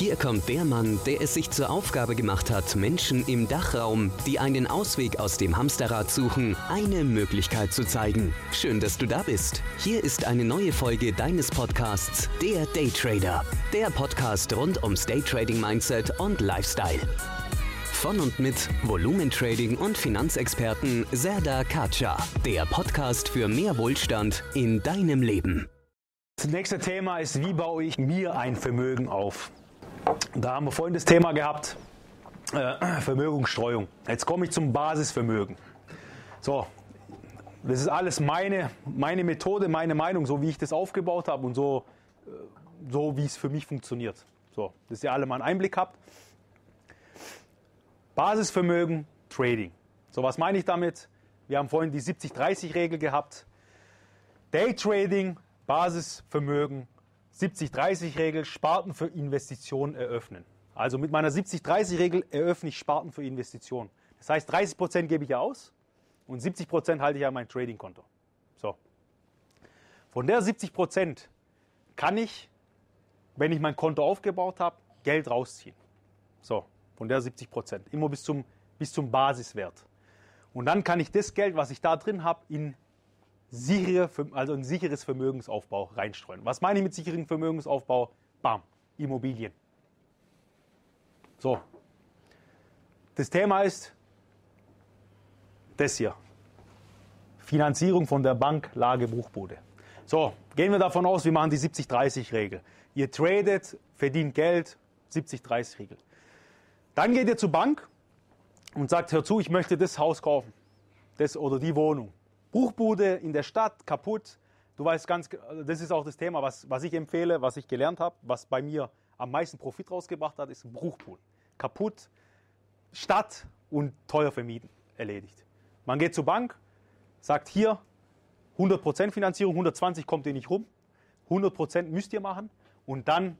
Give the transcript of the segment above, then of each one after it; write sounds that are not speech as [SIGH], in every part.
Hier kommt der Mann, der es sich zur Aufgabe gemacht hat, Menschen im Dachraum, die einen Ausweg aus dem Hamsterrad suchen, eine Möglichkeit zu zeigen. Schön, dass du da bist. Hier ist eine neue Folge deines Podcasts, der Daytrader. Der Podcast rund ums Daytrading Mindset und Lifestyle. Von und mit Volumentrading und Finanzexperten Serda Kacha. Der Podcast für mehr Wohlstand in deinem Leben. Das nächste Thema ist, wie baue ich mir ein Vermögen auf? Da haben wir vorhin das Thema gehabt, äh, Vermögensstreuung. Jetzt komme ich zum Basisvermögen. So, das ist alles meine, meine Methode, meine Meinung, so wie ich das aufgebaut habe und so, äh, so wie es für mich funktioniert. So, dass ihr alle mal einen Einblick habt. Basisvermögen, Trading. So, was meine ich damit? Wir haben vorhin die 70-30-Regel gehabt. Daytrading, Basisvermögen, 70-30-Regel, Sparten für Investitionen eröffnen. Also mit meiner 70-30-Regel eröffne ich Sparten für Investitionen. Das heißt, 30% gebe ich ja aus und 70% halte ich ja mein Trading-Konto. So. Von der 70% kann ich, wenn ich mein Konto aufgebaut habe, Geld rausziehen. So, von der 70%. Immer bis zum, bis zum Basiswert. Und dann kann ich das Geld, was ich da drin habe, in sichere, also ein sicheres Vermögensaufbau reinstreuen. Was meine ich mit sicherem Vermögensaufbau? Bam, Immobilien. So. Das Thema ist das hier. Finanzierung von der Bank, Lage, Buchbude. So, gehen wir davon aus, wir machen die 70-30-Regel. Ihr tradet, verdient Geld, 70-30-Regel. Dann geht ihr zur Bank und sagt, hör zu, ich möchte das Haus kaufen. Das oder die Wohnung. Buchbude in der Stadt, kaputt. Du weißt ganz, das ist auch das Thema, was, was ich empfehle, was ich gelernt habe, was bei mir am meisten Profit rausgebracht hat, ist ein Bruchpool. Kaputt, Stadt und teuer vermieden, erledigt. Man geht zur Bank, sagt hier 100% Finanzierung, 120 kommt ihr nicht rum, 100% müsst ihr machen und dann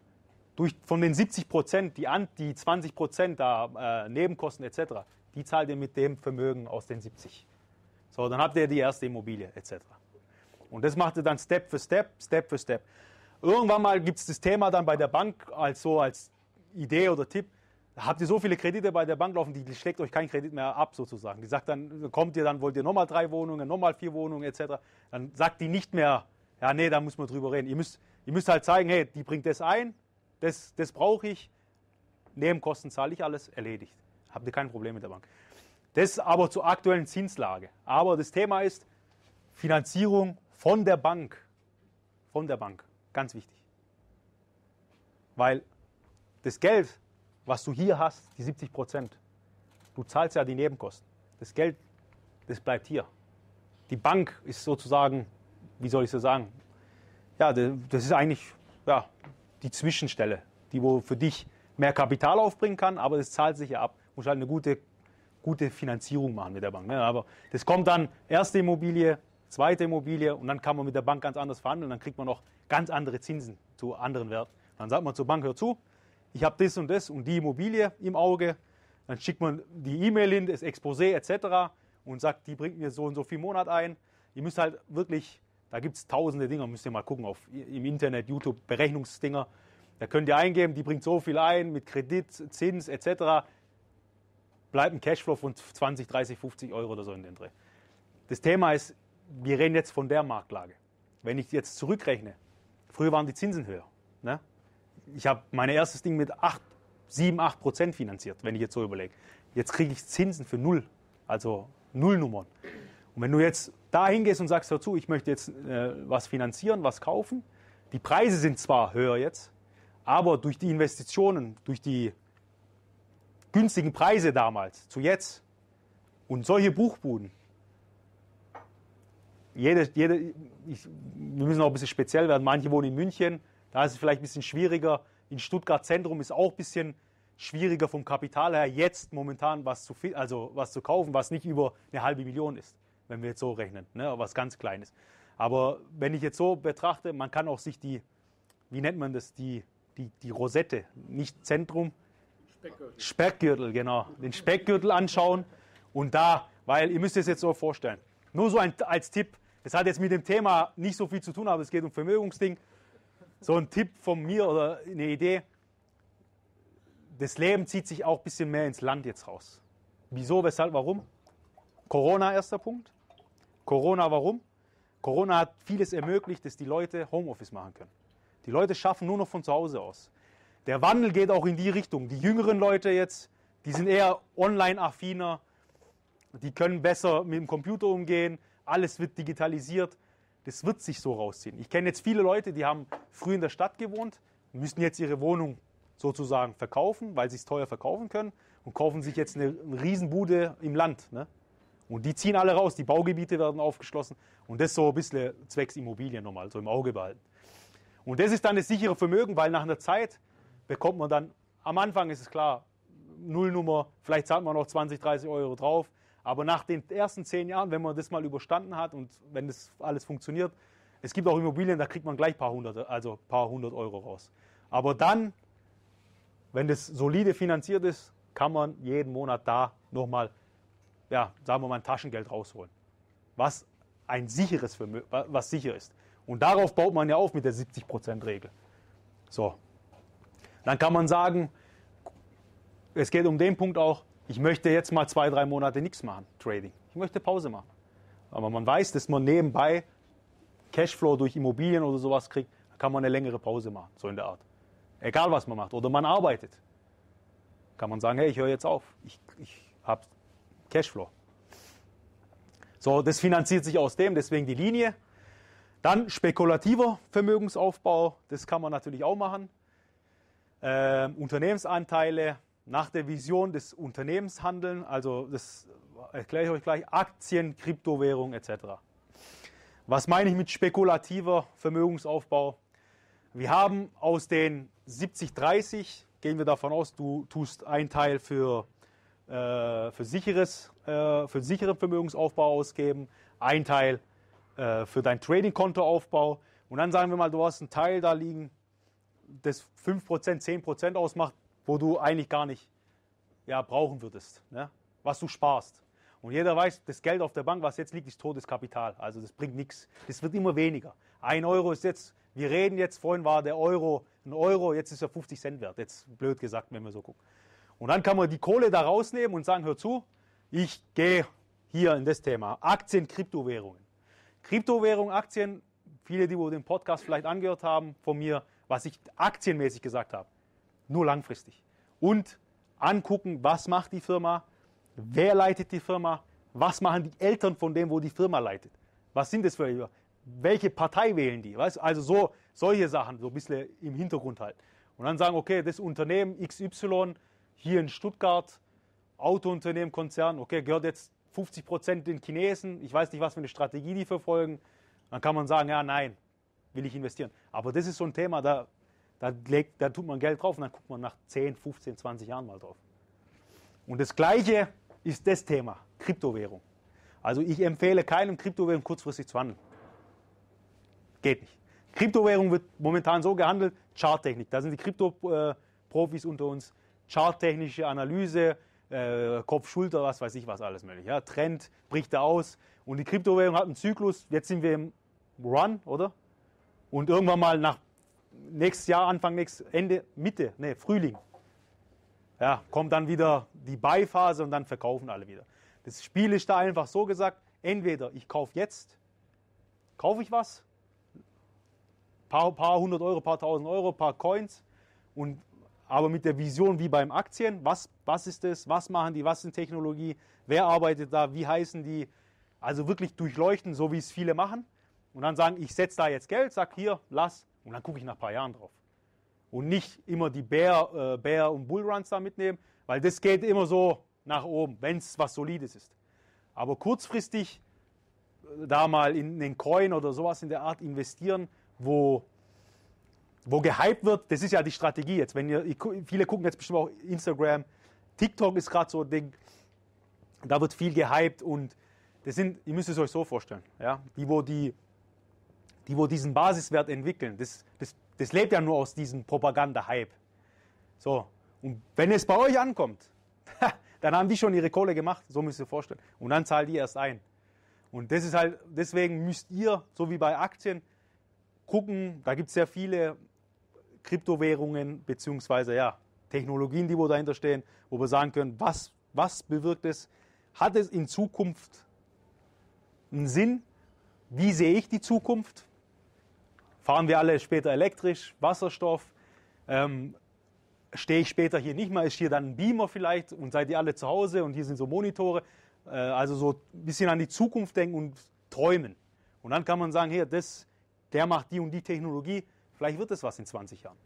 durch, von den 70%, die, an, die 20% da, äh, Nebenkosten etc., die zahlt ihr mit dem Vermögen aus den 70. So, dann habt ihr die erste Immobilie etc. Und das macht ihr dann Step für Step, Step für Step. Irgendwann mal gibt es das Thema dann bei der Bank als so als Idee oder Tipp. Habt ihr so viele Kredite bei der Bank laufen, die schlägt euch keinen Kredit mehr ab sozusagen. Die sagt dann, kommt ihr dann, wollt ihr nochmal drei Wohnungen, nochmal vier Wohnungen etc. Dann sagt die nicht mehr, ja nee, da muss man drüber reden. Ihr müsst, ihr müsst halt zeigen, hey, die bringt das ein, das, das brauche ich, Nebenkosten zahle ich alles, erledigt. Habt ihr kein Problem mit der Bank. Das aber zur aktuellen Zinslage. Aber das Thema ist Finanzierung von der Bank. Von der Bank. Ganz wichtig. Weil das Geld, was du hier hast, die 70 Prozent, du zahlst ja die Nebenkosten. Das Geld, das bleibt hier. Die Bank ist sozusagen, wie soll ich so sagen, ja, das ist eigentlich ja, die Zwischenstelle, die wo für dich mehr Kapital aufbringen kann, aber das zahlt sich ja ab. Du musst halt eine gute gute Finanzierung machen mit der Bank. Ne? Aber das kommt dann erste Immobilie, zweite Immobilie und dann kann man mit der Bank ganz anders verhandeln. Dann kriegt man noch ganz andere Zinsen zu anderen Werten. Dann sagt man zur Bank, hör zu, ich habe das und das und die Immobilie im Auge. Dann schickt man die E-Mail hin, das Exposé etc. und sagt, die bringt mir so und so viel Monat ein. Ihr müsst halt wirklich, da gibt es tausende Dinger, müsst ihr mal gucken auf im Internet, YouTube, Berechnungsdinger. Da könnt ihr eingeben, die bringt so viel ein mit Kredit, Zins etc bleibt ein Cashflow von 20, 30, 50 Euro oder so in den Dreh. Das Thema ist, wir reden jetzt von der Marktlage. Wenn ich jetzt zurückrechne, früher waren die Zinsen höher. Ne? Ich habe mein erstes Ding mit 8, 7, 8 Prozent finanziert, wenn ich jetzt so überlege. Jetzt kriege ich Zinsen für null, also Nullnummern. Und wenn du jetzt da hingehst und sagst, hör zu, ich möchte jetzt äh, was finanzieren, was kaufen, die Preise sind zwar höher jetzt, aber durch die Investitionen, durch die günstigen Preise damals zu jetzt und solche Buchbuden. Jede, jede, ich, wir müssen auch ein bisschen speziell werden. Manche wohnen in München, da ist es vielleicht ein bisschen schwieriger. In Stuttgart Zentrum ist auch ein bisschen schwieriger vom Kapital her, jetzt momentan was zu, also was zu kaufen, was nicht über eine halbe Million ist, wenn wir jetzt so rechnen, ne, was ganz Kleines. Aber wenn ich jetzt so betrachte, man kann auch sich die, wie nennt man das, die, die, die Rosette, nicht Zentrum, Speckgürtel. Speckgürtel, genau. Den Speckgürtel anschauen und da, weil ihr müsst es jetzt so vorstellen. Nur so ein, als Tipp, das hat jetzt mit dem Thema nicht so viel zu tun, aber es geht um Vermögensding. So ein Tipp von mir oder eine Idee. das Leben zieht sich auch ein bisschen mehr ins Land jetzt raus. Wieso, weshalb, warum? Corona erster Punkt. Corona warum? Corona hat vieles ermöglicht, dass die Leute Homeoffice machen können. Die Leute schaffen nur noch von zu Hause aus. Der Wandel geht auch in die Richtung. Die jüngeren Leute jetzt, die sind eher online-affiner, die können besser mit dem Computer umgehen, alles wird digitalisiert. Das wird sich so rausziehen. Ich kenne jetzt viele Leute, die haben früh in der Stadt gewohnt, müssen jetzt ihre Wohnung sozusagen verkaufen, weil sie es teuer verkaufen können und kaufen sich jetzt eine, Riesenbude im Land. Ne? Und die ziehen alle raus, die Baugebiete werden aufgeschlossen und das so ein bisschen zwecks Immobilien nochmal, so im Auge behalten. Und das ist dann das sichere Vermögen, weil nach einer Zeit bekommt man dann, am Anfang ist es klar, Nullnummer, vielleicht zahlt man noch 20, 30 Euro drauf, aber nach den ersten zehn Jahren, wenn man das mal überstanden hat und wenn das alles funktioniert, es gibt auch Immobilien, da kriegt man gleich paar hundert, also paar hundert Euro raus. Aber dann, wenn das solide finanziert ist, kann man jeden Monat da nochmal, ja, sagen wir mal, ein Taschengeld rausholen. Was ein sicheres Vermögen, was sicher ist. Und darauf baut man ja auf mit der 70%-Regel. So. Dann kann man sagen, es geht um den Punkt auch, ich möchte jetzt mal zwei, drei Monate nichts machen, Trading. Ich möchte Pause machen. Aber man weiß, dass man nebenbei Cashflow durch Immobilien oder sowas kriegt, dann kann man eine längere Pause machen, so in der Art. Egal was man macht. Oder man arbeitet. Kann man sagen, hey, ich höre jetzt auf. Ich, ich habe Cashflow. So, das finanziert sich aus dem, deswegen die Linie. Dann spekulativer Vermögensaufbau, das kann man natürlich auch machen. Ähm, Unternehmensanteile, nach der Vision des Unternehmens handeln, also das erkläre ich euch gleich, Aktien, Kryptowährung etc. Was meine ich mit spekulativer Vermögensaufbau? Wir haben aus den 70-30, gehen wir davon aus, du tust einen Teil für, äh, für, sicheres, äh, für sicheren Vermögensaufbau ausgeben, ein Teil äh, für dein Trading-Kontoaufbau und dann sagen wir mal, du hast einen Teil da liegen, das 5%, 10% ausmacht, wo du eigentlich gar nicht ja, brauchen würdest, ne? was du sparst. Und jeder weiß, das Geld auf der Bank, was jetzt liegt, ist totes Kapital. Also das bringt nichts. Das wird immer weniger. Ein Euro ist jetzt, wir reden jetzt, vorhin war der Euro ein Euro, jetzt ist er 50 Cent wert. Jetzt blöd gesagt, wenn wir so gucken. Und dann kann man die Kohle da rausnehmen und sagen, hör zu, ich gehe hier in das Thema. Aktien, Kryptowährungen. Kryptowährungen, Aktien, viele, die den Podcast vielleicht angehört haben von mir, was ich aktienmäßig gesagt habe nur langfristig. Und angucken, was macht die Firma, wer leitet die Firma, was machen die Eltern von dem, wo die Firma leitet. Was sind das für welche Partei wählen die? Weißt? Also so solche Sachen, so ein bisschen im Hintergrund halt. Und dann sagen, okay, das Unternehmen XY hier in Stuttgart, Autounternehmen, Konzern, okay, gehört jetzt 50 Prozent den Chinesen. Ich weiß nicht, was für eine Strategie die verfolgen. Dann kann man sagen, ja, nein, will ich investieren. Aber das ist so ein Thema, da da, legt, da tut man Geld drauf und dann guckt man nach 10, 15, 20 Jahren mal drauf. Und das Gleiche ist das Thema, Kryptowährung. Also ich empfehle keinem Kryptowährung kurzfristig zu handeln. Geht nicht. Kryptowährung wird momentan so gehandelt, Charttechnik. Da sind die Krypto-Profis unter uns. Charttechnische Analyse, äh, Kopf, Schulter, was weiß ich was alles möglich. Ja. Trend bricht da aus. Und die Kryptowährung hat einen Zyklus. Jetzt sind wir im Run, oder? Und irgendwann mal nach nächstes Jahr, Anfang nächstes, Ende, Mitte, nee, Frühling. Ja, kommt dann wieder die Beiphase und dann verkaufen alle wieder. Das Spiel ist da einfach so gesagt, entweder ich kaufe jetzt, kaufe ich was, paar, paar hundert Euro, paar tausend Euro, paar Coins und aber mit der Vision wie beim Aktien, was, was ist das, was machen die, was ist Technologie, wer arbeitet da, wie heißen die, also wirklich durchleuchten, so wie es viele machen und dann sagen, ich setze da jetzt Geld, sag hier, lass, und dann gucke ich nach ein paar Jahren drauf. Und nicht immer die Bear, äh, Bear und Bullruns da mitnehmen, weil das geht immer so nach oben, wenn es was Solides ist. Aber kurzfristig äh, da mal in den Coin oder sowas in der Art investieren, wo, wo gehypt wird, das ist ja die Strategie jetzt. Wenn ihr, viele gucken jetzt bestimmt auch Instagram, TikTok ist gerade so ein Ding, da wird viel gehypt und das sind, ihr müsst es euch so vorstellen, ja, die, wo die die wo diesen Basiswert entwickeln, das, das, das lebt ja nur aus diesem Propaganda-Hype. So, und wenn es bei euch ankommt, [LAUGHS] dann haben die schon ihre Kohle gemacht, so müsst ihr vorstellen. Und dann zahlt ihr erst ein. Und das ist halt, deswegen müsst ihr, so wie bei Aktien, gucken, da gibt es sehr viele Kryptowährungen, beziehungsweise ja, Technologien, die wo dahinter stehen, wo wir sagen können, was, was bewirkt es? Hat es in Zukunft einen Sinn? Wie sehe ich die Zukunft? Fahren wir alle später elektrisch, Wasserstoff? Ähm, stehe ich später hier nicht mehr, ist hier dann ein Beamer vielleicht und seid ihr alle zu Hause und hier sind so Monitore. Äh, also so ein bisschen an die Zukunft denken und träumen. Und dann kann man sagen, hier, das, der macht die und die Technologie, vielleicht wird das was in 20 Jahren.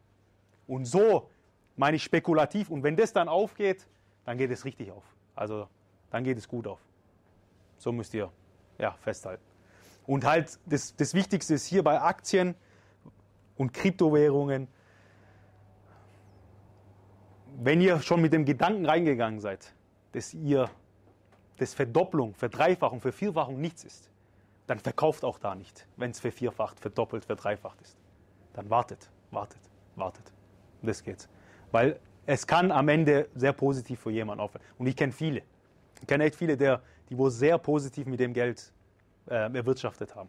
Und so meine ich spekulativ. Und wenn das dann aufgeht, dann geht es richtig auf. Also dann geht es gut auf. So müsst ihr ja, festhalten. Und halt, das, das Wichtigste ist hier bei Aktien und Kryptowährungen, wenn ihr schon mit dem Gedanken reingegangen seid, dass ihr das Verdopplung, Verdreifachung, Vervierfachung nichts ist, dann verkauft auch da nicht, wenn es vervierfacht, verdoppelt, verdreifacht ist. Dann wartet, wartet, wartet. Das geht's. Weil es kann am Ende sehr positiv für jemanden aufhören. Und ich kenne viele. Ich kenne echt viele, der, die wohl sehr positiv mit dem Geld äh, erwirtschaftet haben.